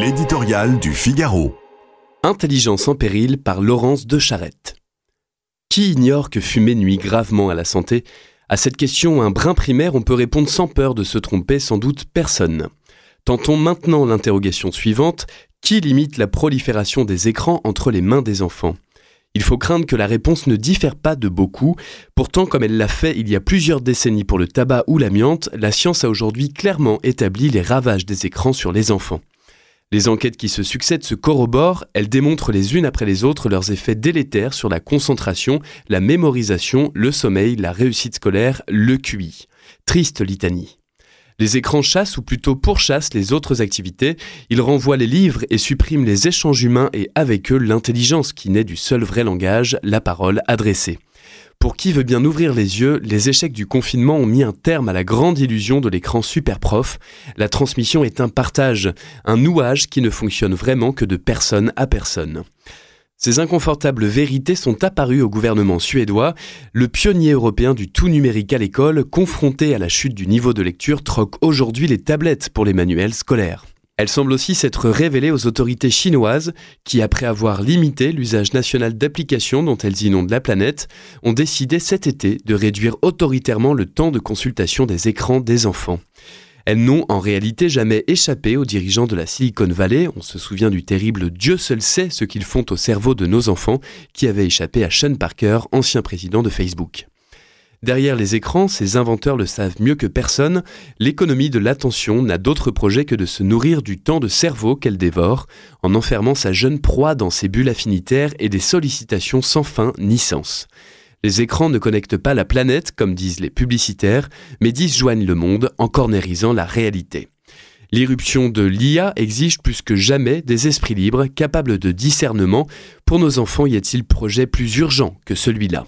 L'éditorial du Figaro. Intelligence en péril par Laurence de Charette. Qui ignore que fumer nuit gravement à la santé? À cette question, un brin primaire, on peut répondre sans peur de se tromper, sans doute personne. Tentons maintenant l'interrogation suivante qui limite la prolifération des écrans entre les mains des enfants? Il faut craindre que la réponse ne diffère pas de beaucoup. Pourtant, comme elle l'a fait il y a plusieurs décennies pour le tabac ou l'amiante, la science a aujourd'hui clairement établi les ravages des écrans sur les enfants. Les enquêtes qui se succèdent se corroborent, elles démontrent les unes après les autres leurs effets délétères sur la concentration, la mémorisation, le sommeil, la réussite scolaire, le QI. Triste litanie. Les écrans chassent ou plutôt pourchassent les autres activités, ils renvoient les livres et suppriment les échanges humains et avec eux l'intelligence qui naît du seul vrai langage, la parole adressée. Pour qui veut bien ouvrir les yeux, les échecs du confinement ont mis un terme à la grande illusion de l'écran super prof. La transmission est un partage, un nouage qui ne fonctionne vraiment que de personne à personne. Ces inconfortables vérités sont apparues au gouvernement suédois. Le pionnier européen du tout numérique à l'école, confronté à la chute du niveau de lecture, troque aujourd'hui les tablettes pour les manuels scolaires. Elle semble aussi s'être révélée aux autorités chinoises qui, après avoir limité l'usage national d'applications dont elles inondent la planète, ont décidé cet été de réduire autoritairement le temps de consultation des écrans des enfants. Elles n'ont en réalité jamais échappé aux dirigeants de la Silicon Valley. On se souvient du terrible Dieu seul sait ce qu'ils font au cerveau de nos enfants, qui avait échappé à Sean Parker, ancien président de Facebook. Derrière les écrans, ces inventeurs le savent mieux que personne, l'économie de l'attention n'a d'autre projet que de se nourrir du temps de cerveau qu'elle dévore, en enfermant sa jeune proie dans ses bulles affinitaires et des sollicitations sans fin ni sens. Les écrans ne connectent pas la planète, comme disent les publicitaires, mais disjoignent le monde en cornérisant la réalité. L'irruption de l'IA exige plus que jamais des esprits libres capables de discernement. Pour nos enfants, y a-t-il projet plus urgent que celui-là?